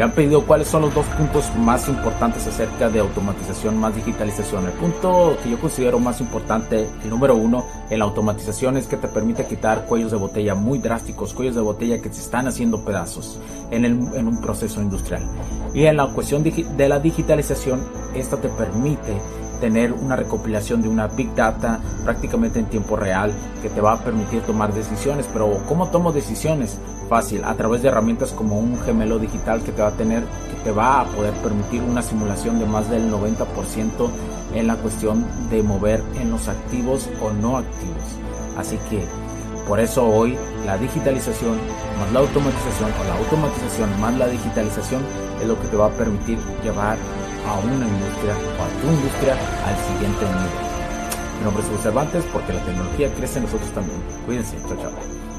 Me han pedido cuáles son los dos puntos más importantes acerca de automatización más digitalización. El punto que yo considero más importante, el número uno, en la automatización es que te permite quitar cuellos de botella muy drásticos, cuellos de botella que se están haciendo pedazos en, un proceso industrial. Y en la cuestión de la digitalización, esta te permite tener una recopilación de una big data prácticamente en tiempo real que te va a permitir tomar decisiones. Pero ¿cómo tomo decisiones? Fácil, a través de herramientas como un gemelo digital que te va a tener, que te va a poder permitir una simulación de más del 90% en la cuestión de mover en los activos o no activos. Así que por eso hoy la digitalización más la automatización o la automatización más la digitalización es lo que te va a permitir llevar a una industria o a tu industria al siguiente nivel. Mi nombre es José Cervantes porque la tecnología crece en nosotros también. Cuídense, chao chao.